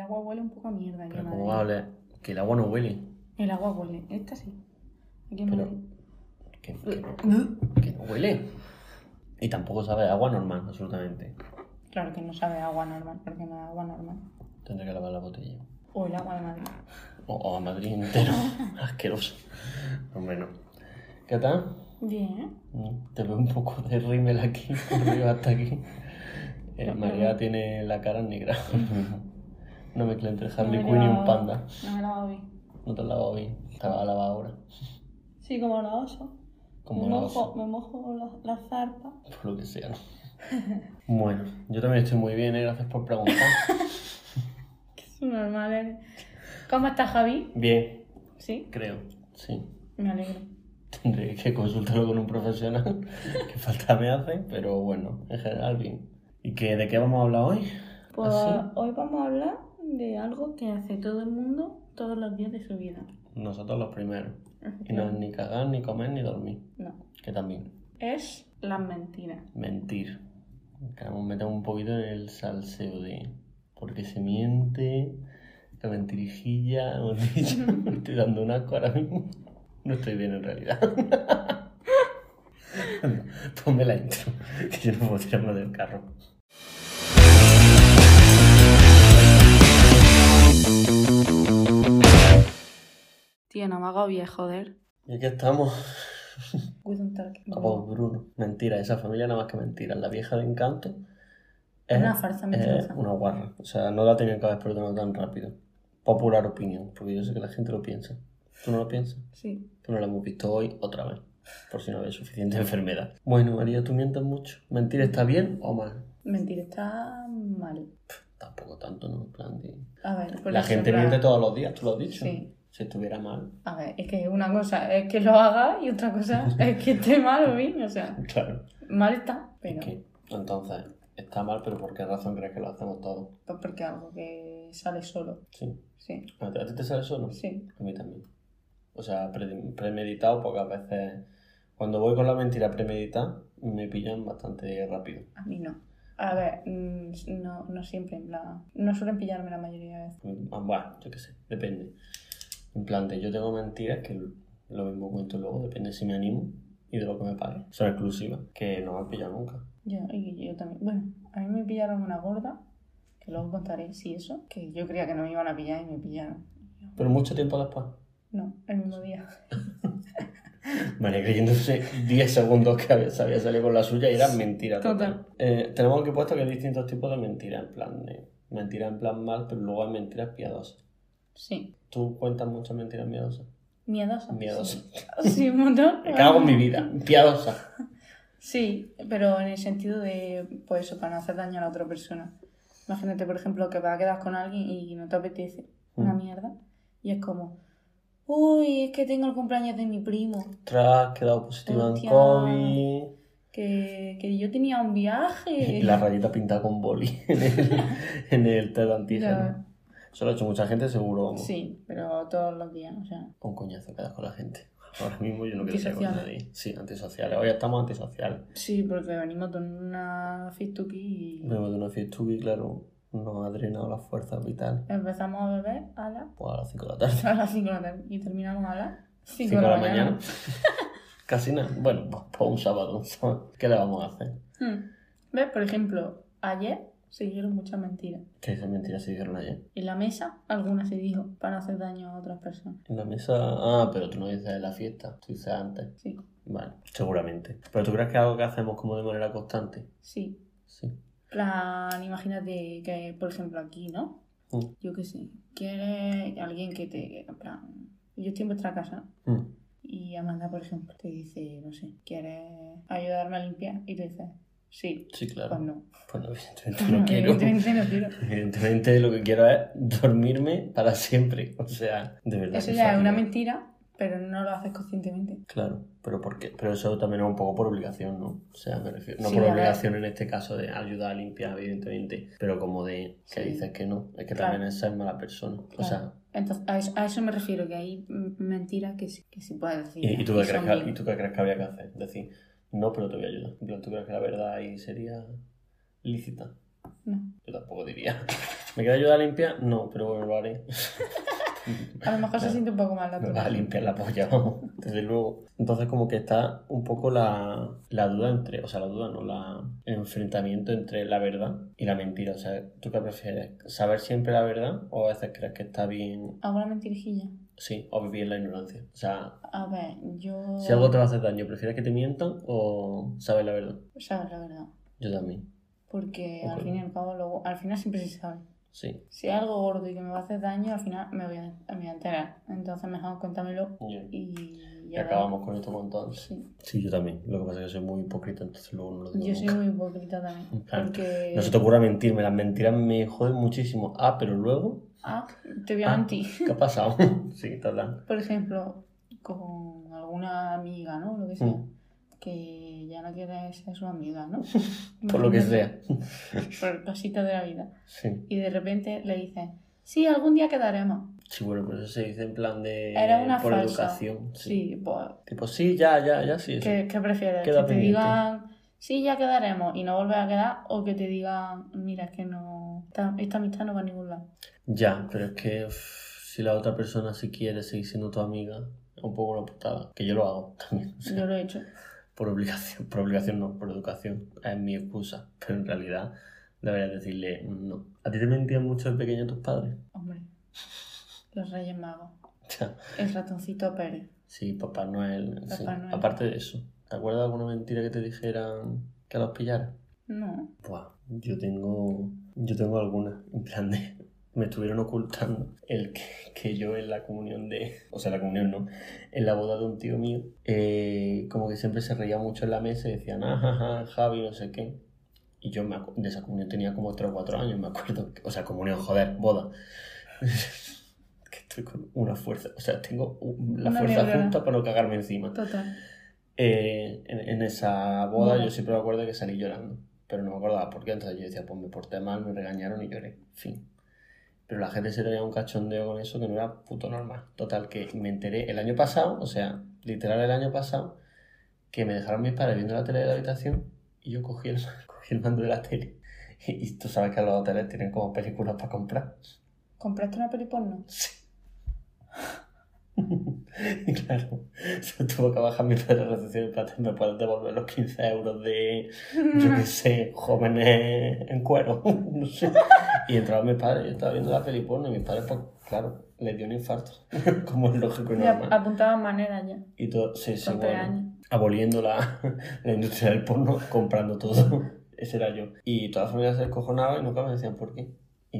El agua huele un poco a mierda aquí Pero en ¿cómo va a oler? Que el agua no huele. El agua huele. Esta sí. Aquí en Pero- Madrid. Que, que no, que no huele. Y tampoco sabe a agua normal, absolutamente. Claro que no sabe a agua normal, porque no es agua normal. Tendré que lavar la botella. O el agua de Madrid. O, o a Madrid entero. Asqueroso. Hombre, no. ¿Qué tal? Bien. Mm, Te veo un poco de rímel aquí, por arriba hasta aquí. Eh, María tiene la cara negra. Una mezcla entre Harley No Quinn y un panda. No me he lavado bien. No te has lavado bien. Te vas a lavar ahora. Sí, como la oso. Como me, la mojo, oso. me mojo la, la zarpa. Por lo que sea, ¿no? Bueno, yo también estoy muy bien, ¿eh? Gracias por preguntar. Que es normal, eres. ¿Cómo estás, Javi? Bien, Sí, creo. Sí. me alegro. Tendré que consultarlo con un profesional. que falta me hace, pero bueno, en general bien. ¿Y qué, de qué vamos a hablar hoy? Pues ¿Así? hoy vamos a hablar de algo que hace todo el mundo todos los días de su vida. Nosotros los primeros. Y no es ni cagar, ni comer, ni dormir. No. Que también. Es las mentiras. Mentir. Queremos meter un poquito en el salseo de. Porque se miente, la mentirijilla, hemos dicho. Me estoy dando un asco ahora mismo. No estoy bien en realidad. Ponme la intro, que yo no puedo tirarme del carro. Tío, no me hago viejo, joder. Y aquí estamos. A Bruno. Mentira, esa familia nada más que mentira. La vieja de encanto es Una farsa mentirosa. una guarra. O sea, no la tenían que haber perdonado tan rápido. Popular opinión, porque yo sé que la gente lo piensa. ¿Tú no lo piensas? Sí. Que no la hemos visto hoy otra vez. Por si no había suficiente enfermedad. Bueno, María, tú mientes mucho. ¿Mentir está bien o mal? Mentir está mal. Tampoco tanto, ¿no? En plan de... A ver, por La gente miente todos los días, tú lo has dicho. Sí. Si estuviera mal, A ver, es que una cosa es que lo haga y otra cosa es que esté mal o bien. O sea, claro. mal está, pero. ¿Qué? Entonces, está mal, pero ¿por qué razón crees que lo hacemos todos? Pues porque algo que sale solo. Sí. Sí, ¿A ti a te sale solo? sí. A mí también. O sea, pre- premeditado pocas veces. Cuando voy con la mentira premeditada, me pillan bastante rápido. A mí no. A ver, mm, no, no siempre, en plan. No suelen pillarme la mayoría de veces. Ah, Bueno, yo qué sé, depende. En plan de yo tengo mentiras que lo mismo cuento luego, depende si me animo y de lo que me pague. Son exclusivas, que no me han pillado nunca. Yo, y yo también. Bueno, a mí me pillaron una gorda, que luego contaré si eso, que yo creía que no me iban a pillar y me pillaron. Pero mucho tiempo después. No, el mismo día. María creyéndose 10 segundos que había, se había salido con la suya y era mentira. Total. Eh, tenemos aquí puesto que hay distintos tipos de mentiras, en plan de mentira en plan mal, pero luego hay mentiras piadosas. Sí. ¿Tú cuentas muchas mentiras miedosas? Miedosa. Miedosas. Sí, un montón. Me cago en mi vida. Piadosa. Sí, pero en el sentido de, pues eso, para no hacer daño a la otra persona. Imagínate, por ejemplo, que vas a quedar con alguien y no te apetece una Mm. mierda. Y es como, uy, es que tengo el cumpleaños de mi primo. Tras quedado positiva en. COVID. Que, que yo tenía un viaje. Y la rayita pintada con boli en el, en el test antígeno. Ya. Eso lo ha hecho mucha gente, seguro. vamos. Sí, pero todos los días, o sea. Un coñazo quedas con la gente. Ahora mismo yo no quiero ser con nadie. Sí, antisociales. Hoy estamos antisociales. Sí, porque venimos de una fistuki y Venimos de una fiesta y claro, nos ha drenado las fuerzas vitales. empezamos a beber a las, Pues a las 5 de la tarde. a las 5 de la tarde y terminamos a las 5 5 de la mañana. Casi nada. Bueno, pues, pues un sábado, un sábado. ¿Qué le vamos a hacer? Hmm. ¿Ves? Por ejemplo, ayer se dijeron muchas mentiras. ¿Qué esas mentiras se dijeron ayer? En la mesa, algunas se dijo para hacer daño a otras personas. En la mesa. Ah, pero tú no dices en la fiesta, tú dices antes. Sí, Vale, seguramente. ¿Pero tú crees que es algo que hacemos como de manera constante? sí. Sí. plan, imagínate que, por ejemplo, aquí, ¿no? Mm. Yo qué sé, quiere alguien que te, en plan, yo estoy en vuestra casa Mm. y Amanda, por ejemplo, te dice, no sé, ¿quieres ayudarme a limpiar? Y tú dices, sí, Sí, claro. pues no. Pues no, evidentemente no quiero. Evidentemente no quiero. Evidentemente lo que quiero es dormirme para siempre. O sea, de verdad. Eso ya es una mentira, pero no lo haces conscientemente. Claro, pero ¿por qué? Pero eso también es un poco por obligación, ¿no? O sea, me refiero. No Sí, por obligación en este caso de ayudar a limpiar, evidentemente. Pero como de que Sí. dices que no. Es que Claro. también es ser mala persona. O sea. Entonces, a eso, a eso me refiero, que hay mentiras que sí, que sí puedes decir. ¿y, y tú qué crees que. ¿y tú qué crees que habría que hacer? Decir, no, pero te voy a ayudar. En plan, ¿Tú crees que la verdad ahí sería lícita? No. Yo tampoco diría. ¿Me queda ayuda a limpiar? No, pero bueno, lo haré. A lo mejor se siente un poco mal la vas a limpiar la polla, vamos, desde luego. Entonces como que está un poco la, la duda entre, o sea, la duda no, la, el enfrentamiento entre la verdad y la mentira. O sea, ¿tú qué prefieres? ¿Saber siempre la verdad o a veces crees que está bien, ¿Alguna mentirijilla? Sí, o vivir en la ignorancia? O sea, A ver, yo... si algo te va a hacer daño, ¿prefieres que te mientan o saber la verdad? Sabes la verdad. Yo también, Porque Ok. al fin y al cabo, luego, al final siempre se sabe. sí. Si es algo gordo y que me va a hacer daño, al final me voy a, me voy a enterar. Entonces mejor cuéntamelo Ya. y Y ya acabamos con esto montón. Sí. Sí, yo también. Lo que pasa es que soy muy hipócrita, entonces luego no lo digo Yo soy nunca. muy hipócrita también. Porque... No se te ocurra mentirme, las mentiras me joden muchísimo. Ah, pero luego, Ah, te voy a Ah. mentir. ¿qué ha pasado? sí, total. Por ejemplo, con alguna amiga, ¿no? Lo que sea. Mm. Que ya no quiere ser su amiga, ¿no? Por lo que sea. Por cositas de la vida. Sí. Y de repente le dicen, sí, algún día quedaremos. Sí, bueno, pero eso se dice en plan de... Era una Por falsa. educación. Sí. Sí, pues, Tipo, sí, ya, ya, ya, sí. ¿qué, qué prefieres? Queda que te pendiente. digan, sí, ya quedaremos y no volver a quedar, o que te digan, mira, es que no, esta, esta amistad no va a ningún lado. Ya, pero es que si la otra persona si quiere seguir siendo tu amiga, es un poco una putada. Que yo lo hago también. o sea, Yo lo he hecho. por obligación. Por obligación no, por educación. Es mi excusa. Pero en realidad deberías decirle no. ¿A ti te mentían mucho de pequeño tus padres? Hombre, los Reyes Magos. Ya. El ratoncito Pérez. Sí, Papá Noel. sí. Noel. Aparte de eso, ¿te acuerdas de alguna mentira que te dijeran que los pillaras? No. Buah, yo tengo. Yo tengo algunas. En plan de. Me estuvieron ocultando el que, que yo en la comunión de. O sea, la comunión no. En la boda de un tío mío. eh, como que siempre se reía mucho en la mesa y decían, ah, ja, ja, Javi, no sé qué. Y yo me de esa comunión tenía como 3 o 4 años, me acuerdo. O sea, comunión, joder, boda. que estoy con una fuerza. O sea, tengo la Una fuerza neurona. justa para no cagarme encima. Total. Eh, en, en esa boda Boda. yo siempre me acuerdo que salí llorando, pero no me acordaba por qué. Entonces yo decía, pues me porté mal, me regañaron y lloré. Fin. Pero la gente se tenía un cachondeo con eso que no era puto normal. Total, que me enteré el año pasado, o sea, literal el año pasado, que me dejaron mis padres viendo la tele de la habitación y yo cogí el, cogí el mando de la tele. Y, y tú sabes que los hoteles tienen como películas para comprar. ¿Compraste una peli porno? Sí. Y claro, se tuvo que bajar mi padre de recepción para me puedes devolver los 15 euros de, yo qué sé, jóvenes en cuero, no sé. Y entraba mi padre, yo estaba viendo la peli porno y mi padre, pues claro, le dio un infarto, como es lógico y normal. apuntaban maneras ya. Y todo, sí, sí, bueno, aboliendo la, la industria del porno, comprando todo. Ese era yo. Y toda la familia se descojonaba y nunca me decían por qué.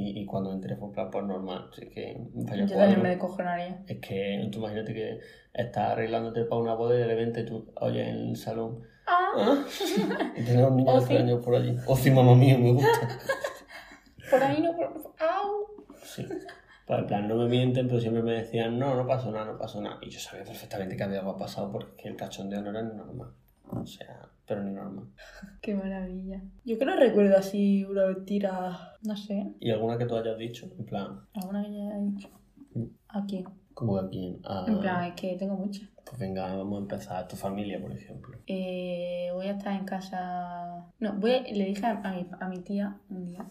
Y, y cuando entré fue plan, pues normal, así que Yo también me descojonaría. Es que tú imagínate que estás arreglándote para una boda y de repente tú, oye, en el salón, Ah, ¿ah? y tienes a un niño tres años por allí. O sí, mamá mío, me gusta. por ahí no, por... ¡Au! Sí. Pues en plan, no me mienten, pero siempre me decían, no, no pasó nada, no pasó nada. Y yo sabía perfectamente que había algo pasado porque el cachondeo no era normal. O sea, pero ni normal. Qué maravilla. Yo que no recuerdo así una mentira, no sé, ¿Y alguna que tú hayas dicho? En plan, alguna que ya haya dicho. Mm. ¿A quién? como que a quién? En plan, es que tengo muchas. Pues venga, vamos a empezar. A tu familia, por ejemplo. Eh, voy a estar en casa. No, voy a- le dije a, a mi, a mi tía un día.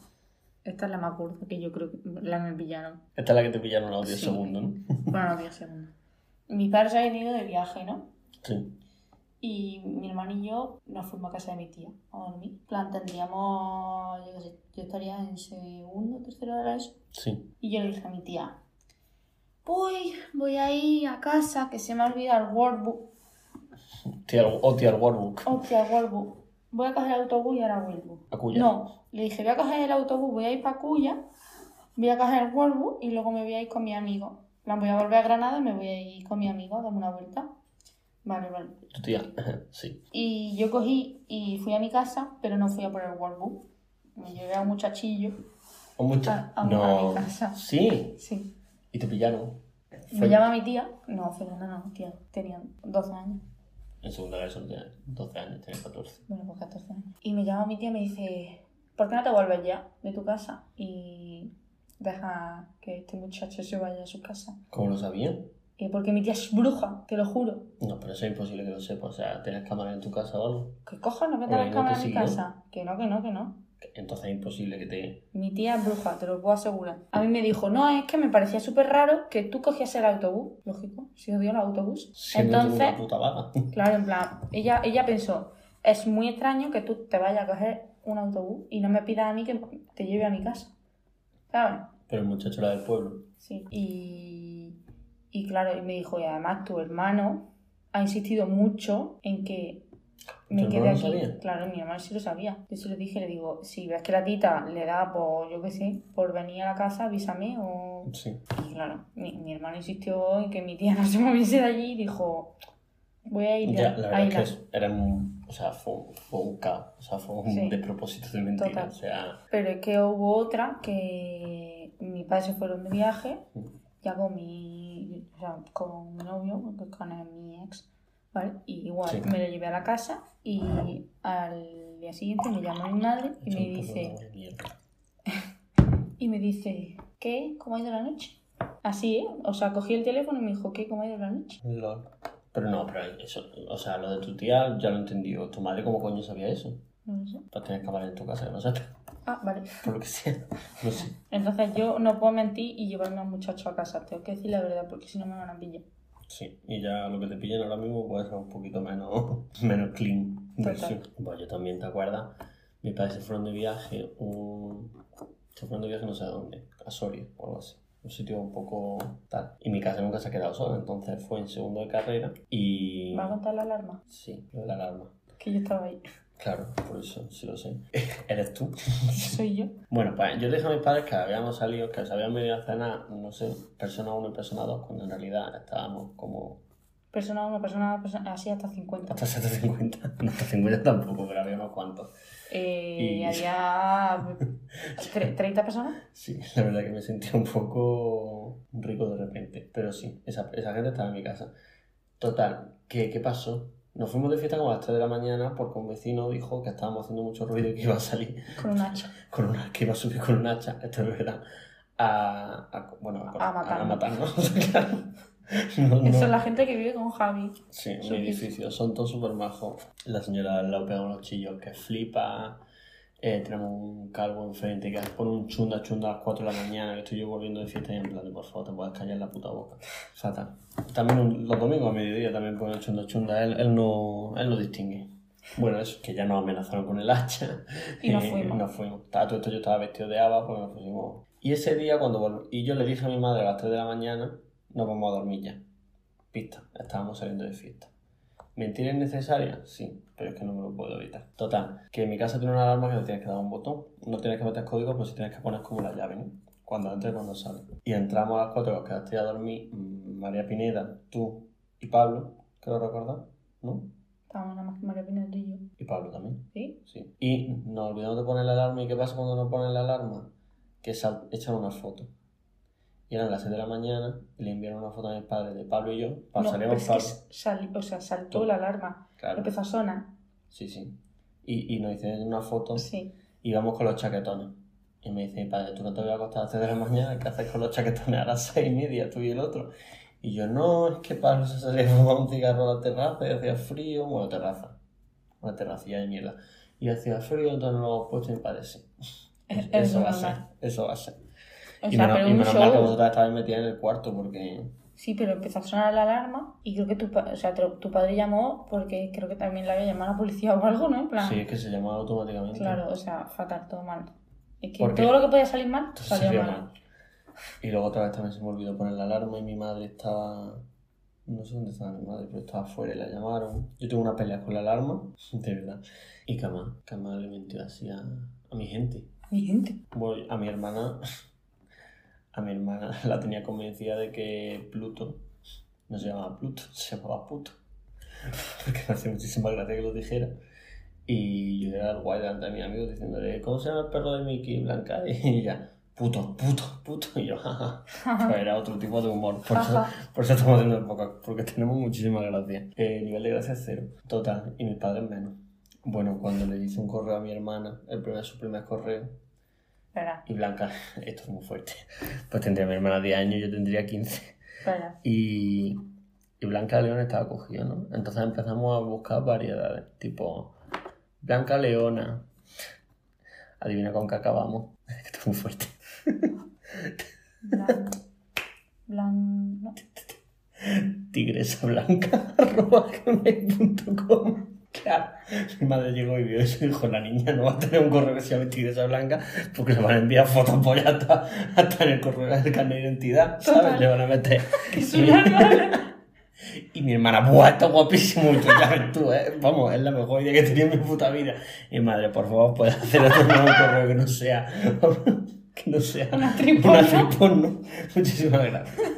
Esta es la más gorda que yo creo que la me pillaron. Esta es la que te pillaron los 10 Sí. segundos, ¿no? Bueno, no, 10 segundos. Mis padres se habían ido de viaje, ¿no? Sí. Y mi hermano y yo nos fuimos a casa de mi tía a dormir. En plan, tendríamos, yo qué sé, yo estaría en segundo, tercero de la ESO. Sí. Y yo le dije a mi tía, voy, voy a ir a casa que se me ha olvidado el workbook. Tía, o tía al Warbook. Hostia, el workbook. Voy a coger el autobús y ahora vuelvo. A Cuya. No, le dije, voy a coger el autobús, voy a ir para Cuya, voy a coger el workbook y luego me voy a ir con mi amigo. Voy a volver a Granada y me voy a ir con mi amigo, dame una vuelta. Vale, vale. Tu tía. Sí. Y yo cogí y fui a mi casa, pero no fui a por el workbook. Me llevé a un muchachillo. ¿O mucha? A- a- no. a mi casa. Sí. Sí. Y te pillaron. Me llama mi tía. No, Fernanda no, tía. Tenía 12 años. En segunda vez son de 12 años, tenía 14. Bueno, pues 14 años. Y me llama mi tía y me dice, ¿por qué no te vuelves ya de tu casa? Y deja que este muchacho se vaya a su casa. ¿Cómo lo sabían? Y porque mi tía es bruja, te lo juro. No, pero eso es imposible que lo sepa. O sea, ¿tienes cámara en tu casa o algo? ¿Qué cojones no cámara te en mi casa? Que no, que no, que no. Entonces es imposible que te... Mi tía es bruja, te lo puedo asegurar. A mí me dijo, no, es que me parecía súper raro que tú cogías el autobús. Lógico, si odio el autobús. tú Entonces, una puta vaga. claro, en plan, ella, ella pensó, es muy extraño que tú te vayas a coger un autobús y no me pidas a mí que te lleve a mi casa. ¿Sabes? Pero el muchacho era del pueblo. Sí. Y, y claro, y me dijo, y además tu hermano ha insistido mucho en que me ¿Tu quede hermano aquí. sabía? Claro, mi hermano sí lo sabía. Yo se lo dije, le digo, si ves que la tita le da por, yo qué sé, por venir a la casa, avísame o... Sí. Y claro, mi, mi hermano insistió en que mi tía no se moviese de allí y dijo, voy a ir Ya, a la verdad Aila". es que era un, o sea, fue, un- fue un caos, o sea, fue un Sí. despropósito de mentira, Total. o sea, Pero es que hubo otra que mi padre se fueron de viaje, Mm. Ya con mi, o sea, con mi novio, con mi ex, ¿vale? Y igual Sí. me lo llevé a la casa y al día siguiente me llamó mi madre y me dice, y me dice, ¿qué? ¿Cómo ha ido la noche? Así, ¿eh? O sea, cogí el teléfono y me dijo, ¿qué? ¿Cómo ha ido la noche? Lol. Pero no, pero eso, o sea, lo de tu tía ya lo entendí. ¿Tu madre cómo coño sabía eso? No lo sé. Pues tienes que en tu casa, que no sepas, Ah, vale. por lo que sea. No sé. Entonces yo no puedo mentir y llevarme a un muchacho a casa. Tengo que decir la verdad porque si no me van a pillar. Sí, y ya lo que te pillen ahora mismo puede ser un poquito menos, menos clean. Total. Pues yo también, ¿te acuerdas? Mis padres se fueron de viaje, un... se fueron de viaje no sé a dónde, a Soria o algo así. Un sitio un poco tal. Y mi casa nunca se ha quedado sola, entonces fue en segundo de carrera y... ¿Va a contar la alarma? Sí, de la alarma. Que yo estaba ahí. Claro, por eso, sí lo sé. ¿Eres tú? Soy yo. Bueno, pues yo dije a mis padres que habíamos salido, que se habían venido a cenar, no sé, persona 1 y persona 2, cuando en realidad estábamos como Persona 1, persona 2, persona... así hasta 50. hasta 750. No, hasta 50 tampoco, pero había unos cuantos. Eh, Y- Había tre- 30 personas. Sí, la verdad que me sentía un poco rico de repente. Pero sí, esa, esa gente estaba en mi casa. Total, ¿qué, ¿qué pasó? Nos fuimos de fiesta como a las 3 de la mañana porque un vecino dijo que estábamos haciendo mucho ruido y que iba a salir Con un hacha. con una, que iba a subir con un hacha, esto es verdad, a, a- bueno, a, A matarnos. a matarnos, claro. No, no. Esa es la gente que vive con Javi. Sí, mi edificio, son todos súper majos. La señora de al lado pega unos chillos que flipa. Eh, tenemos un calvo enfrente que pone un chunda chunda a las 4 de la mañana, que estoy yo volviendo de fiesta y en plan, de, por favor, te puedes callar la puta boca. Fatal. También un- los domingos a mediodía también pone el chunda chunda, él, él, no, él no distingue. Bueno, eso, que ya nos amenazaron con el hacha. Y nos fuimos. nos fuimos. Todo esto, yo estaba vestido de haba porque nos pusimos. Y ese día, cuando vol- y yo le dije a mi madre a las 3 de la mañana, nos vamos a dormir ya. Pista, estábamos saliendo de fiesta. ¿Mentira innecesaria? Sí, pero es que no me lo puedo evitar. Total, que en mi casa tiene una alarma que no tienes que dar un botón. No tienes que meter código, pero sí tienes que poner como la llave, ¿no? Cuando entra y cuando sale. Y entramos a las 4, os quedaste a dormir mm, María Pineda, tú y Pablo, creo recordar, ¿no? Estábamos nada más que María Pineda y yo. Y Pablo también. ¿Sí? Sí. Y nos olvidamos de poner la alarma. ¿Y qué pasa cuando no ponen la alarma? Que sal- echan una foto. Y eran las 6 de la mañana y le enviaron una foto a mis padres de Pablo y yo. Para No, salir pero es que Pablo. sal- o sea, saltó la alarma. Claro. Empezó a sonar. Sí, sí. Y, y nos hicieron una foto Sí. y vamos con los chaquetones. Y me dice padre, tú no te voy a acostar a las 6 de la mañana, ¿qué haces con los chaquetones a las 6 y media, tú y el otro? Y yo, no, es que Pablo se salía a fumar un cigarro a la terraza y hacía frío. Bueno, terraza. Una terracilla de mierda. Y hacía frío, entonces no lo hemos puesto y. Es- Eso es va a ser, eso va a ser. O y sea, menos, pero y un menos mal que vosotras estabais metidas en el cuarto porque... Sí, pero empezó a sonar la alarma y creo que tu, pa- o sea, tu, tu padre llamó porque creo que también le había llamado a la policía o algo, ¿no? En plan, Sí, es que se llamaba automáticamente. claro, o sea, fatal, todo mal. Es que ¿Por qué? todo lo que podía salir mal Entonces salió salió mal. mal. Y luego otra vez también se me olvidó poner la alarma y mi madre estaba... No sé dónde estaba mi madre, pero estaba afuera y la llamaron. Yo tuve una pelea con la alarma, de verdad. Y Kama, Kama le mintió así a, a mi gente. Mi gente. Bueno, a mi hermana... A mi hermana la tenía convencida de que Pluto no se llamaba Pluto, se llamaba Puto. Porque me hacía muchísima gracia que lo dijera. Y yo era el guay delante de mis amigos diciéndole, ¿cómo se llama el perro de Mickey Blanca? Y ella, puto, puto, puto. Y yo, jaja. Pues era otro tipo de humor. Por eso, por eso estamos haciendo el podcast, porque tenemos muchísima gracia. Eh, nivel de gracia cero. Total. Y mis padres menos. Bueno, cuando le hice un correo a mi hermana, el primer, su primer correo, Y Blanca, esto es muy fuerte. Pues tendría mi hermana 10 años, yo tendría 15. espera. Y, y Blanca León estaba cogido, ¿no? Entonces empezamos a buscar variedades, tipo Blanca Leona, Adivina con qué acabamos. Esto es muy fuerte. Blan... Blan... no. Tigresa blanca, arroba gmail.com. Claro. Mi madre llegó y vio eso y dijo, la niña no va a tener un correo que se llame Tigresa Blanca porque le van a enviar fotos pues hasta, hasta en el correo del carnet de identidad, ¿sabes? Total. Le van a meter. Que normal. Y mi hermana, ¡buah, está guapísimo! Tú, ya ves tú, ¿eh? Vamos, es la mejor idea que he tenido en mi puta vida. Y mi madre, por favor, puedes hacer otro nuevo correo que no sea... que no sea... Una actriz Una actriz porno. Muchísimas gracias.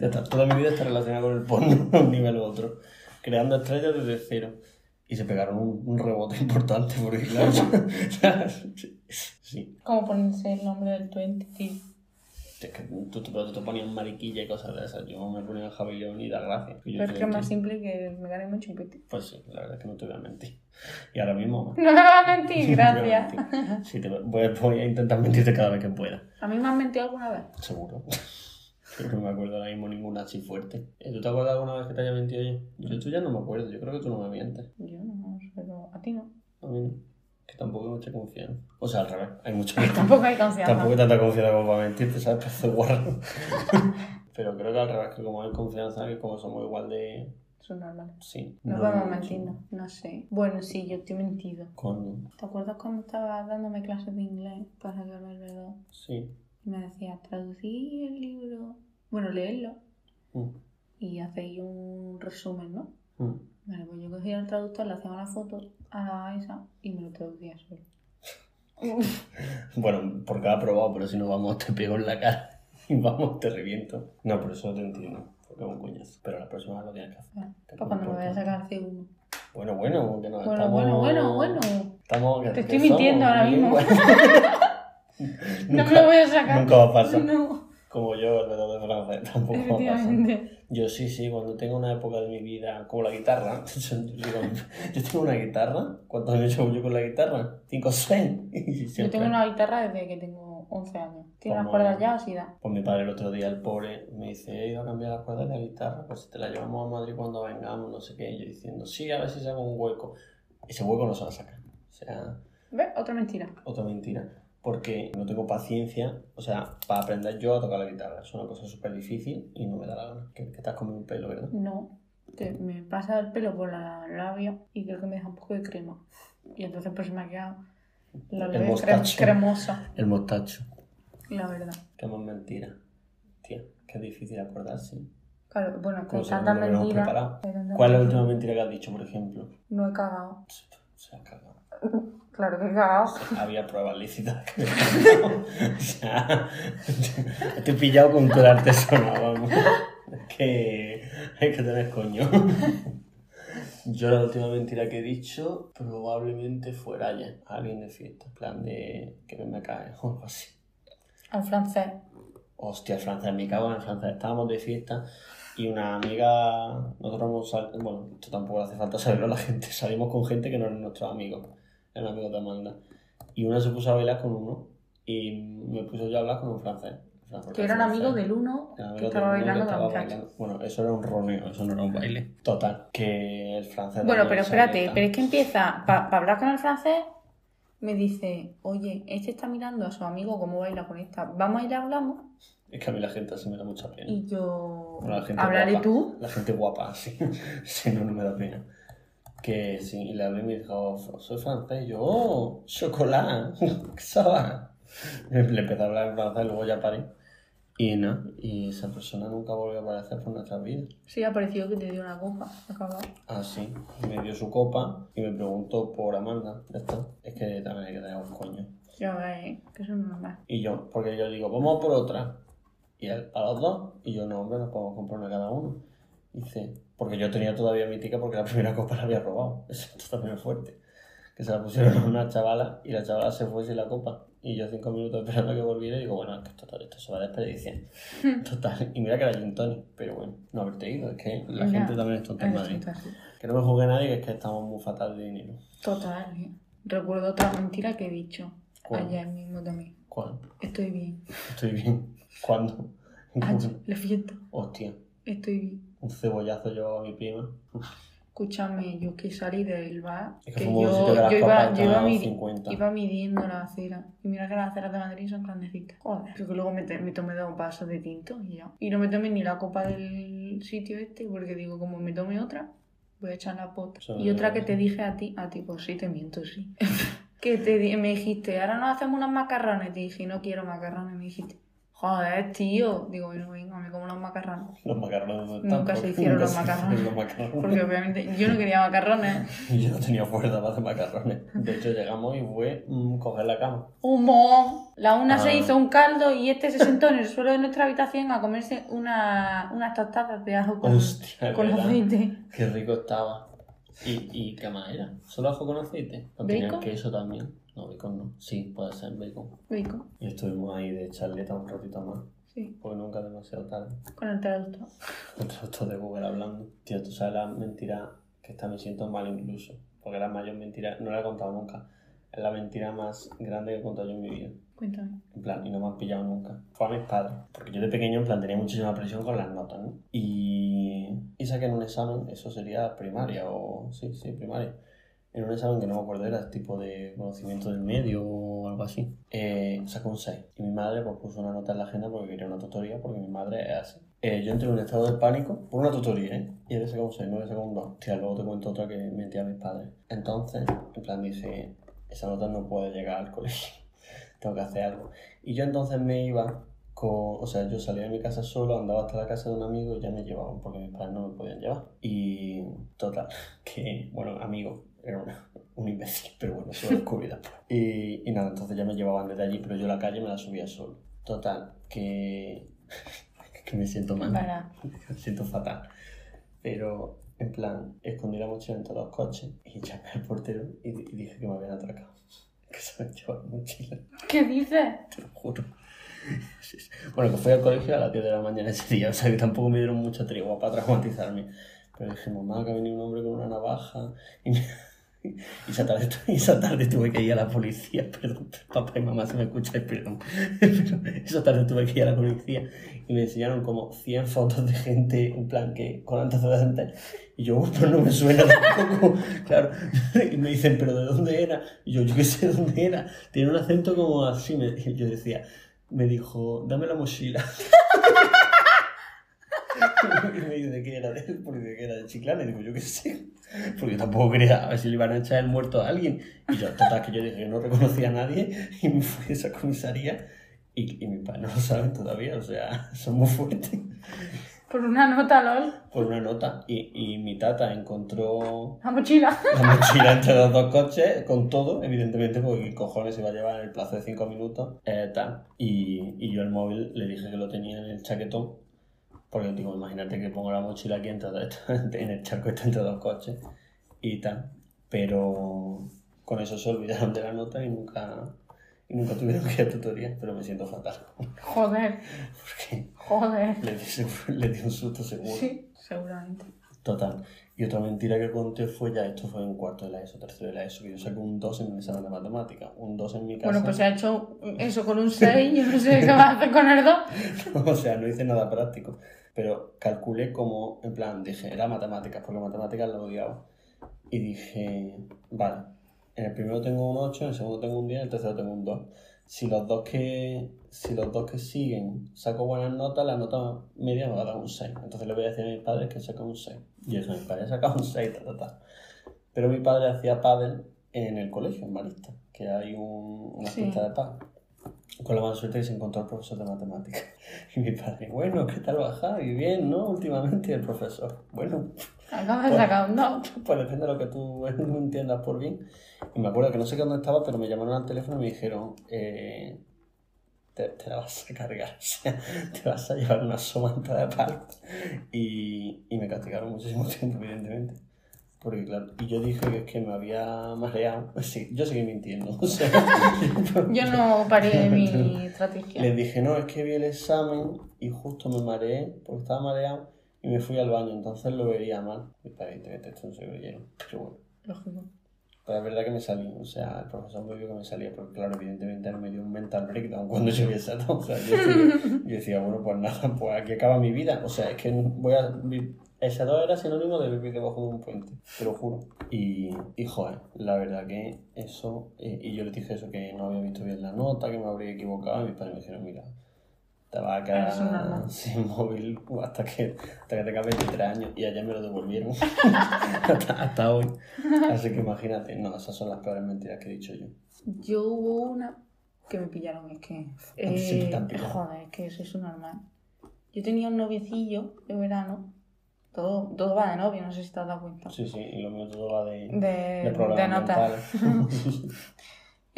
Ya está, toda mi vida está relacionada con el porno a un nivel u otro. Creando estrellas desde cero. Y se pegaron un, un rebote importante porque, claro... sí. ¿Cómo ponerse el nombre del 20, tío? Es que tú, tú, tú te ponías mariquilla y cosas de esas. Yo me ponía Javi León y da gracia. Y yo Pero es que es más simple que me gané mucho chupete. Pues sí, la verdad es que no te voy a mentir. Y ahora mismo... No me vas a mentir, no te voy a gracias. mentir. Sí, te voy, voy a intentar mentirte cada vez que pueda. ¿A mí me has mentido alguna vez? Seguro. No me acuerdo ahora mismo ninguna así fuerte. ¿Eh, ¿Tú te acuerdas alguna vez que te haya mentido yo? Yo tú ya no me acuerdo. Yo creo que tú no me mientes. Yo no, pero a ti no. A mí no. Que tampoco hay mucha confianza. O sea, al revés. Hay mucha confianza. Tampoco hay confianza. Tampoco hay tanta confianza como para mentirte, ¿sabes? Pedazo de guarro. Pero creo que al revés, que como hay confianza, que como somos igual de... Eso es normal. Sí. No, podemos mentir, no. Sé. Bueno, sí, yo te he mentido. Con... ¿Te acuerdas cuando estabas dándome clases de inglés para sacarme el? Sí. Y me decías, traducir el libro, bueno, leerlo Mm. y hacéis un resumen, ¿no? Mm. Vale, pues yo cogía el traductor, le hacía una foto a la esa y me lo traducía solo. Bueno, porque ha probado, pero si no vamos, te pego en la cara y vamos, te reviento. No, por eso te entiendo, porque es un coñazo. Pero la próxima vez lo tienes que hacer. Bueno, pues cuando me vaya a sacar C1. Bueno, bueno, que no Bueno, estamos... bueno, bueno, bueno. Estamos, Te estoy mintiendo ahora mismo. bilingües. No Nunca- me lo voy a sacar. Nunca va a pasar. No, Como yo, el verdadero de francés, tampoco va a pasar. Yo sí, sí, cuando tengo una época de mi vida, como la guitarra, yo, digo, yo tengo una guitarra, ¿cuántos años llevo yo con la guitarra? ¿Cinco o seis? Yo tengo una guitarra desde que tengo 11 años. Tiene Como- cuerdas ya así da. Pues mi padre el otro día, el pobre, me dice, he ido a cambiar las cuerdas de la guitarra, pues si te la llevamos a Madrid cuando vengamos, no sé qué, y yo diciendo, sí, a ver si saco un hueco. Ese hueco no se va a sacar. O sea, ¿Ves? Otra mentira. otra mentira. Porque no tengo paciencia, o sea, para aprender yo a tocar la guitarra. Es una cosa súper difícil y no me da la gana. Que, que te has comido un pelo, ¿verdad? No. Que me pasa el pelo por la labia y creo que me deja un poco de crema. Y entonces pues me ha quedado la labia crem- cremosa, El mostacho. la verdad. Qué más mentira. Tía, qué difícil acordarse. Claro, bueno, con con tantas ¿Cuál es la última mentira que has dicho, por ejemplo? No he cagado. Se ha cagado. Claro que cagado. Había pruebas lícitas. O sea, te he pillado con tu artesano, vamos. Es que hay que tener coño. Yo la última mentira que he dicho probablemente fuera ayer. A alguien de fiesta. En plan de que me cae o algo así. Al francés. Hostia, el francés, me cago en el francés. Estábamos de fiesta y una amiga, nosotros hemos salido, bueno, esto tampoco hace falta saberlo a la gente, salimos con gente que no eran nuestros amigos, eran amigos de Amanda. Y una se puso a bailar con uno y me puso yo a hablar con un francés. Francés Que eran amigos del uno que estaba que bailando con la estaba muchacha. bailando. Bueno, eso era un roneo, eso no era un baile. Total, que el francés... Bueno, pero espérate, pero es que empieza, para hablar con el francés, me dice, oye, este está mirando a su amigo cómo baila con esta, vamos a ir hablamos. Es que a mí la gente así me da mucha pena. Y yo, Bueno, la gente hablaré guapa. tú. La gente guapa, sí. Si no, no me da pena. Que sí, y le hablé y me dijo, soy francés. Y yo, oh, chocolate, ¿qué va? Le empecé a hablar en francés, luego ya paré. Y nada, y esa persona nunca volvió a aparecer por nuestras vidas. Sí, ha parecido que te dio una copa. acabado. Ah, sí, me dio su copa y me preguntó por Amanda. Ya está. Es que también hay que tener un coño. Ves, ¿eh? que no es normal. Y yo, porque yo digo, vamos por otra. Y él, a los dos. Y yo, no, hombre, nos podemos comprar una cada uno. Dice, porque yo tenía todavía mi tica porque la primera copa la había robado. Eso también es fuerte. Que se la pusieron a una chavala y la chavala se fue sin la copa. Y yo cinco minutos esperando que volviera y digo, bueno, es que total, esto se va a desperdiciar. Total. Y mira que era Gin pero bueno, no haberte ido. Es que la gente también es tonta en Madrid. total. Que no me juzgue nadie, que es que estamos muy fatal de dinero. Total, ¿eh? Recuerdo otra mentira que he dicho ¿Cuál? ayer mismo también. ¿Cuál? Estoy bien. Estoy bien. ¿Cuándo? Ayer, la fiesta. Hostia. Estoy bien. Un cebollazo yo a mi prima. Escúchame, yo que salí del bar, Es que que yo, yo iba, yo iba, midi- 50. iba midiendo la acera. Y mira que las aceras de Madrid son grandecitas. Joder. Que luego me, me tomé dos vasos de tinto y ya. Y no me tomé ni la copa del sitio este, porque digo, como me tome otra, voy a echar la pota. Eso Y otra que te dije a ti, a ti, pues sí, te miento, sí. que te me dijiste, ahora nos hacemos unos macarrones. Te dije, no quiero macarrones. Me dijiste, joder, tío. Digo, bueno, venga, me como unos macarrones. Los macarrones ¿dónde Nunca se hicieron nunca los se hicieron macarrones. los macarrones. Porque obviamente yo no quería macarrones. Yo no tenía fuerza para hacer macarrones. De hecho, llegamos y fue mm, coger la cama. ¡Humo! La una Ah. se hizo un caldo y este se sentó en el suelo de nuestra habitación a comerse una, unas tostadas de ajo con, Hostia, con aceite. Qué rico estaba. ¿Y, y qué más era? ¿Solo ajo con aceite? ¿O ¿Bacon? queso también? No, bacon no. Sí, puede ser bacon. Rico, Y estuvimos ahí de charleta un ratito más. sí, Porque nunca demasiado tarde. con el traductor. Otro esto de Google hablando. Tío, tú sabes la mentira que esta me siento mal incluso. Porque la mayor mentira, no la he contado nunca. Es la mentira más grande que he contado yo en mi vida. Cuéntame. En plan, y no me han pillado nunca. Fue a mis padres. Porque yo de pequeño, en plan, tenía muchísima presión con las notas, ¿no? Y, y saqué en un examen, eso sería primaria o... Sí, sí, primaria. En un examen que no me acuerdo, era tipo de conocimiento del medio o algo así. Eh, saqué un 6. Y mi madre pues puso una nota en la agenda porque quería una tutoría, porque mi madre es así. Eh, yo entré en un estado de pánico por una tutoría, ¿eh? Y él sacó un 6, no le sacó un 2. Tía, luego te cuento otra que mentí a mis padres. Entonces, en plan, dije, esa nota no puede llegar al colegio. Tengo que hacer algo. Y yo entonces me iba con, o sea, yo salía de mi casa solo, andaba hasta la casa de un amigo y ya me llevaban porque mis padres no me podían llevar. Y total, que, bueno, amigo, era una- un imbécil, pero bueno, eso lo descubrí después. Y, y nada, entonces ya me llevaban desde allí, pero yo la calle me la subía solo. Total, que, que me siento mal. Para. Me siento fatal. Pero, en plan, escondí la mochila entre los coches y llamé al portero y, y dije que me habían atracado. Que se me llevaba la mochila, ¿Qué dices? te lo juro. Bueno, que fui al colegio a las 10 de la mañana ese día, o sea que tampoco me dieron mucha tregua para traumatizarme. Pero dije, mamá, que ha venido un hombre con una navaja y, me- y esa, tarde, esa tarde tuve que ir a la policía, perdón, papá y mamá si me escucháis, perdón. Pero esa tarde tuve que ir a la policía y me enseñaron como 100 fotos de gente en plan que con antecedentes y yo, "Uy, pues no me suena tampoco, claro. Y me dicen, ¿pero de dónde era? Y yo, yo qué sé dónde era. Tiene un acento como así. Me, yo decía, me dijo, dame la mochila. y me dice, ¿de qué era de él? Porque era de Chiclana. Y digo, yo qué sé. Porque yo tampoco quería a ver si le iban a echar el muerto a alguien. Y yo, total, que yo dije que no reconocía a nadie y me fui a esa comisaría. Y, y mis padres no lo saben todavía, o sea, son muy fuertes. Por una nota, LOL. Por una nota. Y, y mi tata encontró La mochila. la mochila entre los dos coches, con todo, evidentemente, porque qué cojones iba a llevar en el plazo de 5 minutos, eh, tal. Y, y yo el móvil le dije que lo tenía en el chaquetón, porque digo, imagínate que pongo la mochila aquí entre, en el charco este entre dos coches y tal. Pero con eso se olvidaron de la nota y nunca, y nunca tuvieron que ir a tutoría, pero me siento fatal, Joder, porque joder. le di, le di un susto seguro. Sí, seguramente. Total. Y otra mentira que conté fue ya, esto fue en cuarto de la ESO, tercero de la ESO, que yo saqué un 2 en un examen de matemáticas. Un 2 en mi casa. Bueno, pues se ha hecho eso con un 6, yo no sé qué va a hacer con el 2. o sea, no hice nada práctico. Pero calculé como, en plan, dije, era matemáticas, porque matemáticas lo odiaba. Y dije, vale, en el primero tengo un 8, en el segundo tengo un 10, en el tercero tengo un 2. Si los dos que, si los dos que siguen saco buenas notas, la nota media me va a dar un 6. Entonces le voy a decir a mis padres que saca un 6. Y eso, mis padres sacan un 6, ta, ta, ta. Pero mi padre hacía pádel en el colegio, en Marista, que hay un, una Sí. pista de pádel. Con la mala suerte que se encontró el profesor de matemáticas. Y mi padre, bueno, ¿qué tal bajar? Y bien, ¿no? Últimamente el profesor, bueno, Acabas de sacar un 2. pues depende de lo que tú entiendas por bien. Y me acuerdo que no sé dónde estaba, pero me llamaron al teléfono y me dijeron, eh, te, te la vas a cargar, o sea, te vas a llevar una somanta de palo. Y, y me castigaron muchísimo tiempo, evidentemente. Porque claro, y yo dije que es que me había mareado. Sí, yo seguí mintiendo. O sea, Yo no paré mi estrategia. les dije, no, es que vi el examen y justo me mareé porque estaba mareado y me fui al baño, entonces lo veía mal. Y evidentemente esto no se creyeron, pero bueno. Lógico. Pero es verdad que me salí, o sea, el profesor me vio que me salía, porque claro, evidentemente no me dio un mental breakdown cuando yo vi esa. O sea, yo, decía- yo decía, bueno, pues nada, pues aquí acaba mi vida. O sea, es que voy a Ese 2 era sinónimo de vivir debajo de un puente, te lo juro. Y, y joder, la verdad que eso. eh, y yo le dije eso, que no había visto bien la nota, que me habría equivocado. Y mis padres me dijeron, mira, te vas a quedar sin móvil hasta que, hasta que tengas 23 años. Y ayer me lo devolvieron. hasta, hasta hoy. Así que imagínate, no, esas son las peores mentiras que he dicho yo. Yo hubo una que me pillaron, es que. eh, Sí, joder, es que eso es normal. Yo tenía un noviecillo de verano. Todo, todo va de novio, no sé si te has dado cuenta. Sí, sí, y lo mío todo va de, De, de de mentales.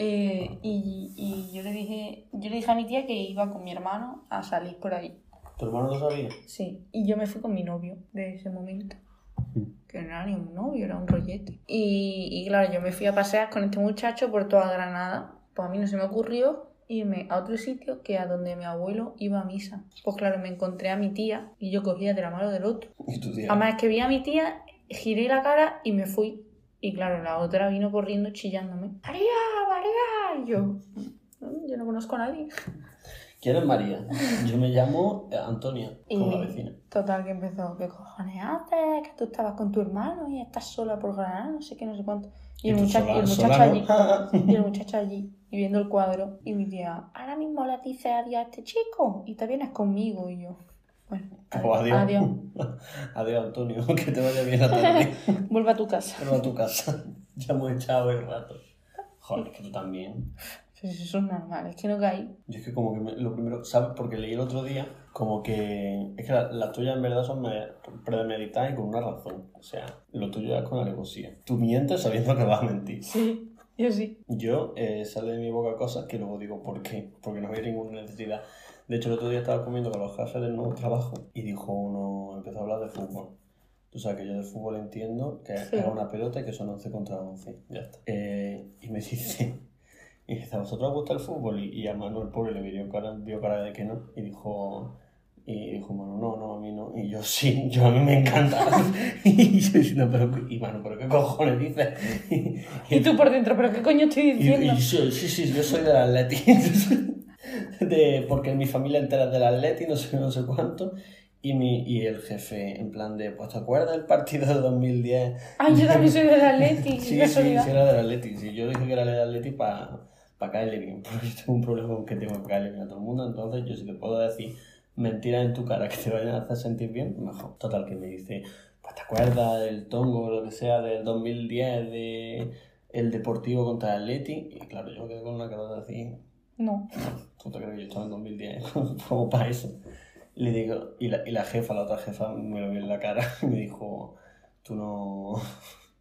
Eh, y, y yo le dije, yo le dije a mi tía que iba con mi hermano a salir por ahí. ¿Tu hermano lo sabía? Sí, y yo me fui con mi novio de ese momento. Que no era ni un novio, era un rollete. Y, y claro, yo me fui a pasear con este muchacho por toda Granada. Pues a mí no se me ocurrió irme a otro sitio que a donde mi abuelo iba a misa. Pues claro, me encontré a mi tía y yo cogía de la mano del otro. Y tu tía. Además es que vi a mi tía, giré la cara y me fui. Y claro, la otra vino corriendo chillándome. ¡María, María! Y yo, "Mm, yo no conozco a nadie. ¿Quién es María? Yo me llamo eh, Antonia, como la vecina. total que empezó, ¿qué cojones haces? Que tú estabas con tu hermano y estás sola por Granada, no sé qué, no sé cuánto. Y el, muchacho, sola- y el muchacho allí, y el muchacho allí, y viendo el cuadro, y mi tía, ahora mismo le dices adiós a este chico y te vienes conmigo. Y yo, bueno, Pues adiós. adiós. Adiós, Antonio, que te vaya bien la tarde. Vuelve a tu casa. Vuelvo a tu casa. Ya hemos echado el rato. Joder, es que tú también. Pues eso es normal, es que no caí. Yo es que como que me- lo primero, ¿sabes? Porque leí el otro día como que... Es que la- las tuyas en verdad son me- premeditadas y con una razón. O sea, lo tuyo es con alevosía. Tú mientes sabiendo que vas a mentir. Sí, yo sí. Yo eh, sale de mi boca cosas que luego digo ¿por qué? Porque no había ninguna necesidad. De hecho, el otro día estaba comiendo con los jefes del nuevo trabajo y dijo uno, empezó a hablar de fútbol. Tú sabes que yo de fútbol entiendo que Sí. es una pelota y que son 11 contra 11. Ya está. Eh, y me dice, y dice, ¿a vosotros os gusta el fútbol? Y, y a Manuel, pobre, le vio cara, vio cara de que no. Y dijo, y dijo, Manu, no, no, a mí no. Y yo, sí, yo a mí me encanta. y yo diciendo, pero, y Manu, ¿pero qué cojones dices? Y tú por dentro, ¿pero qué coño estoy diciendo? y sí, sí, sí, yo soy del Atleti. de, porque mi familia entera es del Atleti, no sé, no sé cuánto. Y, mi, y el jefe, en plan de, pues, ¿te acuerdas del partido de 2010? Ay, yo también soy del Atleti, Sí, sí, sí, era del Atleti. Sí, yo dije que era del Atleti para caerle bien, porque yo tengo un problema con que tengo que caerle bien a todo el mundo. Entonces, yo si te puedo decir mentiras en tu cara que te vayan a hacer sentir bien, mejor. Total, que me dice, pues, ¿te acuerdas del tongo o lo que sea del 2010 de el Deportivo contra el Atleti? Y claro, yo me quedé con una cara de decir, No. ¿Tú te crees que yo estaba en 2010? Como para eso. Le digo, y la, y la jefa, la otra jefa, me lo vio en la cara y me dijo, tú no,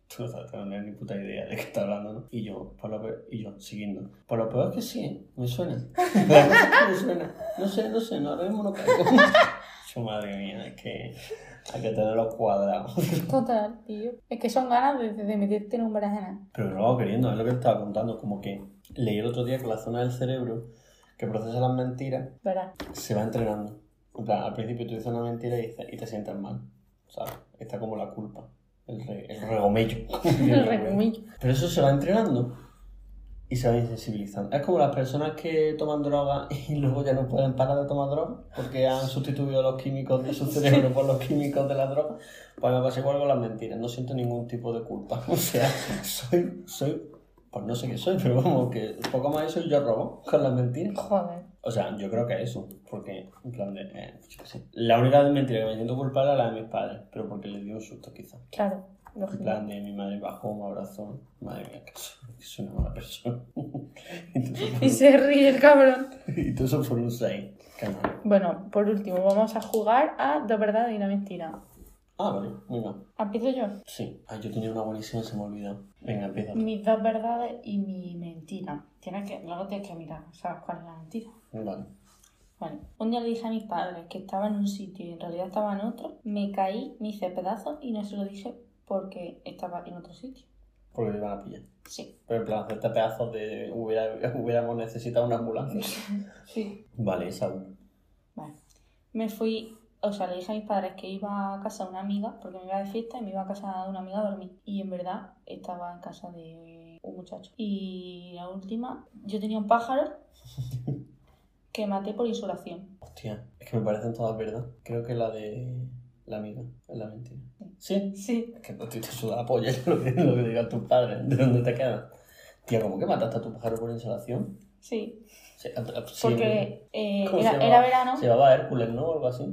tú no sabes, no tienes ni puta idea de qué está hablando, ¿no? Y yo, por lo peor, y yo, siguiendo, por lo peor es que sí, me suena. Me suena. No sé, no sé, no, ahora mismo no caigo. Yo, madre mía, es que hay que tenerlos cuadrados. Total, tío. Es que son ganas de, de meterte en un berenjena. Pero lo hago queriendo, es lo que estaba contando, como que leí el otro día que la zona del cerebro que procesa las mentiras ¿Verdad? se va entrenando. En plan, al principio tú dices una mentira y te sientes mal, ¿sabes? Está como la culpa, el, re- el regomello. El remumillo. Pero eso se va entrenando y se va insensibilizando. Es como las personas que toman droga y luego ya no pueden parar de tomar droga porque han sustituido los químicos de su cerebro por los químicos de la droga. Pues me pasa igual con las mentiras, no siento ningún tipo de culpa. O sea, soy, soy, pues no sé qué soy, pero vamos, que poco más eso yo robo con las mentiras. Joder. O sea, yo creo que eso, porque, en plan de, eh, yo qué sé. La única mentira que me siento culpable es la de mis padres, pero porque les dio un susto quizá. Claro. En Lógico. plan de mi madre bajó, me abrazó, madre mía, que soy una mala persona. y se ríe el cabrón. y todo eso fue un 6. Qué mal. Bueno, por último, vamos a jugar a de verdad y una mentira. Ah, vale, venga. ¿Empiezo yo? Sí. Ay, yo tenía una buenísima y se me olvidó. Venga, empieza. Mis dos verdades y mi mentira. Tienes que, luego tienes que mirar, ¿sabes cuál es la mentira? Vale. Vale. Un día le dije a mis padres que estaba en un sitio y en realidad estaba en otro. Me caí, me hice pedazos y no se lo dije porque estaba en otro sitio. Porque te iban a pillar. Sí. Pero en plan, hacerte pedazos de hubiera, hubiéramos necesitado una ambulancia. Sí. Vale, esa. Vale. Me fui, o sea, le dije a mis padres que iba a casa de una amiga, porque me iba de fiesta y me iba a casa de una amiga a dormir. Y en verdad estaba en casa de un muchacho. Y la última, yo tenía un pájaro que maté por insolación. Hostia, es que me parecen todas verdad. Creo que la de La amiga, es la mentira. ¿Sí? Sí. Es que no te suda la polla lo que, lo que digan tus padres. ¿De dónde te quedas? Tía, ¿cómo que mataste a tu pájaro por insolación? Sí. Porque eh, ¿Cómo se era, verano. Se llamaba Hércules, ¿no? O algo así.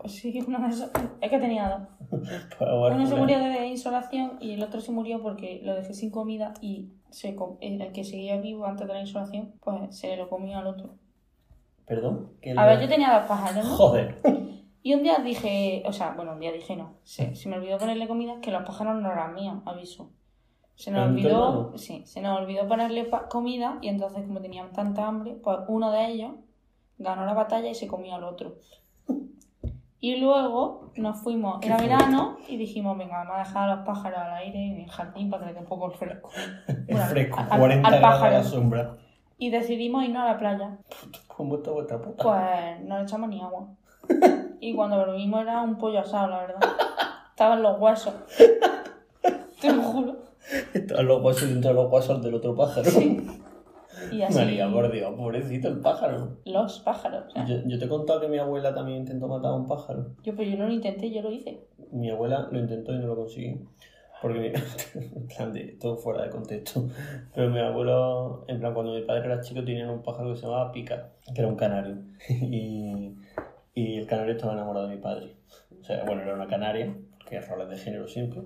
Pues sí, uno de esos- Es que tenía dos. Pues, Uno se Hércules. murió de insolación y el otro se murió porque lo dejé sin comida y se el que seguía vivo antes de la insolación, pues se lo comió al otro. Perdón. que A ver, yo tenía dos pájaros, ¿no? Joder. Y un día dije, o sea, bueno, un día dije no. Se, se me olvidó ponerle comida, que los pájaros no eran míos, aviso. Se nos ¿Eran de tu olvidó, hermano? sí, se nos olvidó ponerle pa- comida y entonces como tenían tanta hambre, pues uno de ellos ganó la batalla y se comió al otro. Y luego nos fuimos, era fuerte. verano, y dijimos, venga, vamos a dejar a los pájaros al aire en el jardín para que le dé un poco el fresco. Es Bueno, fresco, al- 40 al grados a la pájaro. sombra. Y decidimos irnos a la playa. ¿Cómo está vuestra puta? Pues no le echamos ni agua. Y cuando volvimos era un pollo asado, la verdad. Estaban los huesos. Te lo juro. Estaban los huesos dentro de los huesos del otro pájaro. Y así. María, por Dios, pobrecito el pájaro. Los pájaros. Yo, yo te he contado que mi abuela también intentó matar a un pájaro. yo, pues yo no lo intenté, yo lo hice. Mi abuela lo intentó y no lo consiguió. Porque, en plan de todo fuera de contexto. Pero mi abuelo, en plan, cuando mi padre era chico, tenían un pájaro que se llamaba Pica, que era un canario. Y, y el canario estaba enamorado de mi padre. O sea, bueno, era una canaria, que es roles de género siempre.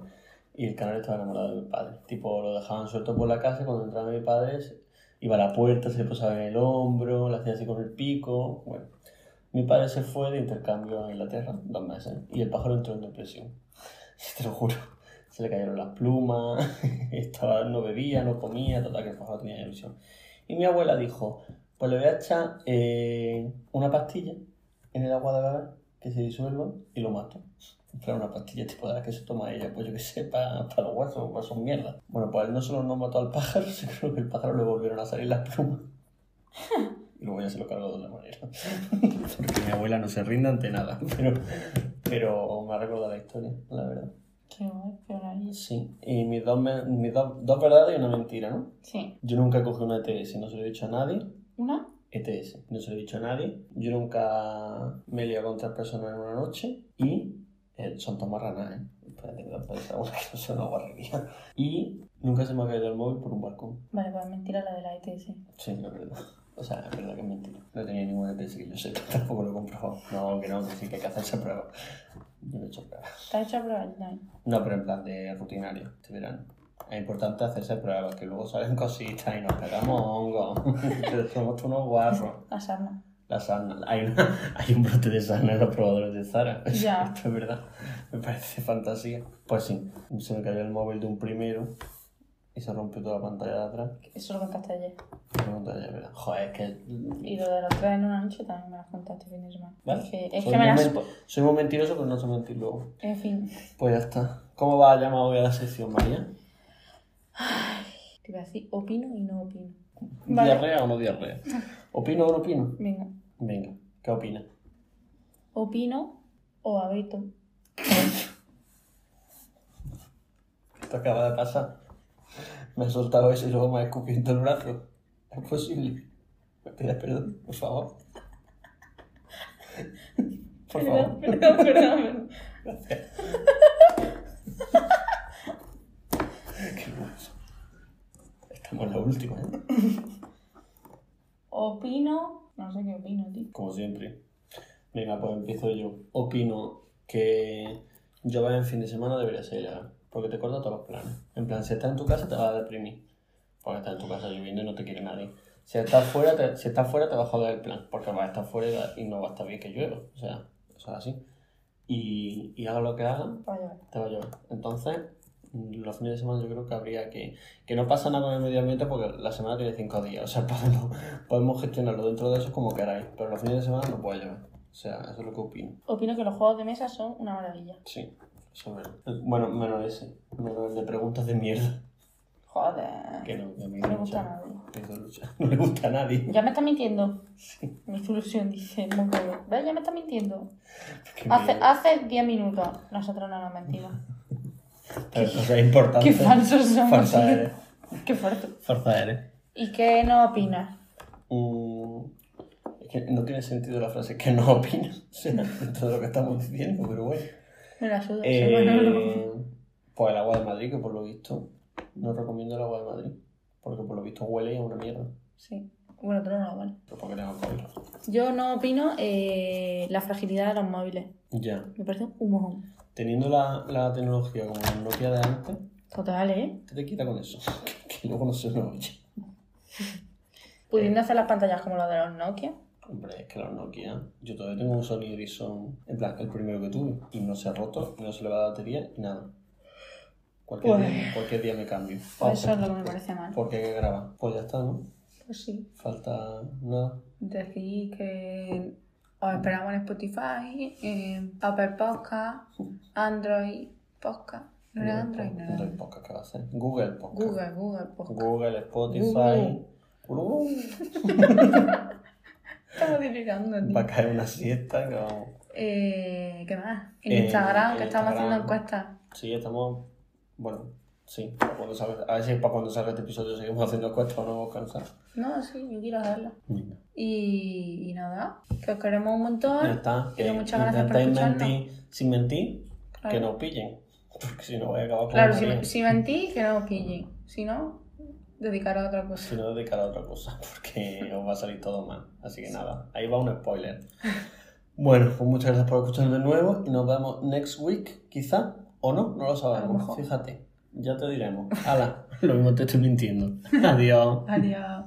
Y el canario estaba enamorado de mi padre. Tipo, lo dejaban suelto por la casa y cuando entraba mi padre, iba a la puerta, se le posaba en el hombro, le hacía así con el pico. Bueno, mi padre se fue de intercambio a Inglaterra, dos meses, y el pájaro entró en depresión. Te lo juro. Se le cayeron las plumas, estaba, no bebía, no comía, total que el pájaro tenía ilusión. Y mi abuela dijo, pues le voy a echar eh, una pastilla en el agua de beber que se disuelva y lo mato. Plan, una pastilla tipo de la que se toma ella, pues yo que sé, para los huesos, pues son mierda. Bueno, pues él no solo no mató al pájaro, sino que el pájaro le volvieron a salir las plumas. Y luego ya se lo cargó de otra manera. Porque mi abuela no se rinde ante nada, pero, pero me ha recordado la historia, la verdad. Maravilla. Sí, y mis dos, mis dos, dos verdades y una mentira, ¿no? Sí. Yo nunca cogí una ETS, no se lo he dicho a nadie. ¿Una? ETS, no se lo he dicho a nadie. Yo nunca me he liado con tres personas en una noche y eh, son todas marranas, ¿eh? Espérate que no puede ser una que no sea una guarrería. Y nunca se me ha caído el móvil por un balcón. Vale, pues mentira la de la ETS. Sí, es verdad. O sea, es verdad que es mentira. No tenía ninguna ETS que yo sepa, tampoco lo he comprobado. No, que no, que sí que hay que hacerse pruebas. Yo no he hecho pruebas. ¿Te has hecho pruebas? No. No, pero en plan de rutinario, este verano. Es importante hacerse pruebas, que luego salen cositas y nos pegamos hongos. Somos unos guarros. La sarna. La sarna. Hay, una- hay un brote de sarna en los probadores de Zara. Ya. Esto es verdad. Me parece fantasía. Pues sí, se me cayó el móvil de un primero y se rompió toda la pantalla de atrás. Eso lo contaste ayer. La pantalla, de verdad. Joder, es que. Y lo de los tres en una noche también me lo contaste fin de semana. Vale. Es que, es Soy que me las... Soy muy mentiroso, pero no sé mentir luego. En fin. Pues ya está. ¿Cómo va a llamar hoy a la sección, María? Te iba a decir opino y no opino. Vale. ¿Diarrea o no diarrea? ¿Opino o no opino? Venga. Venga, ¿qué opinas? Opino o abeto. Esto acaba de pasar. Me ha soltado eso y luego me ha escupido el brazo. ¿Es posible? ¿Me pides perdón, por favor? Por favor. Perdón, perdón, perdón. Gracias. Qué guaso. Estamos en la última, ¿eh? Opino... No sé qué opino, tío. Como siempre. Venga, pues empiezo yo. Opino que llover en fin de semana debería ser ilegal. Porque te corta todos los planes. En plan, si estás en tu casa te vas a deprimir. Porque estás en tu casa lloviendo y no te quiere nadie. Si estás fuera, te, si estás fuera te va a joder el plan. Porque vas a estar fuera y no va a estar bien que llueva. O sea, eso es así. Y, y haga lo que haga, te va a llover. Entonces, mm, los fines de semana yo creo que habría que... Que no pasa nada con el medio ambiente porque la semana tiene cinco días. O sea, podemos, podemos gestionarlo dentro de eso como queráis. Pero los fines de semana no puede llover. O sea, eso es lo que opino. Opino que los juegos de mesa son una maravilla. Sí. Bueno, menos ese. Menos el de preguntas de mierda. Joder. Que no, que a mí No no gusta a nadie. No le gusta a nadie. Ya me está mintiendo. Sí. Mi solución dice el mongolo. ¿Ves? Ya me está mintiendo. Hace, me- hace 10 minutos. Nosotros no nos mentimos. Pero cosas importantes. Qué falsos somos. Farsa eres. Qué fuerte. Farsa eres. ¿Y qué no opinas? Mm, es que no tiene sentido la frase que no opinas. O sea, todo lo que estamos diciendo, pero bueno. Me la suda. Eh, pues el agua de Madrid, que por lo visto no recomiendo el agua de Madrid. Porque por lo visto huele a una mierda. Sí. Bueno, otro no, vale. Pero tengo COVID. Yo no opino eh, la fragilidad de los móviles. Ya. Me parece un mojón. Teniendo la, la tecnología como el Nokia de antes, Total, ¿eh? ¿qué te quita con eso? que luego no se me oye. Pudiendo hacer las pantallas como las de los Nokia. Hombre, es que los Nokia, yo todavía tengo un Sony Ericsson, en plan, el primero que tuve, y no se ha roto, y no se le va la batería, y nada. Cualquier, Pues- día, cualquier día me cambio. Pues eso es lo que me parece mal. Porque grabar. Pues ya está, ¿no? Pues sí. Falta nada. Decir que os esperamos en Spotify, en Apple Podcast, Android Podcast. ¿No era Android? No era Android Podcast, ¿qué va a ser? Google Podcast. Google, Google Podcast. Google, Spotify. Uh, Estamos divulgando, tío. va a caer una siesta que vamos. Eh, ¿Qué más? En Eh, Instagram, que estamos haciendo encuestas. Sí, estamos. Bueno, sí. para Cuando salga, a ver si para cuando salga este episodio seguimos haciendo encuestas o no hemos cansado. No, sí, yo quiero hacerlo. Y, y nada, que os queremos un montón. Ya está. Que muchas gracias por escucharnos. mentir sin mentir, Claro. que nos pillen. Porque si no voy a acabar con Claro, si, si mentís, que no os pillen. Si no, dedicar a otra Si cosa. no, dedicar a otra cosa, porque os va a salir todo mal. Así que nada, ahí va un spoiler. Bueno, pues muchas gracias por escucharnos de nuevo y nos vemos next week, quizá, o no, no lo sabemos. Fíjate, ya te diremos. Hala, lo mismo te estoy mintiendo. Adiós. Adiós.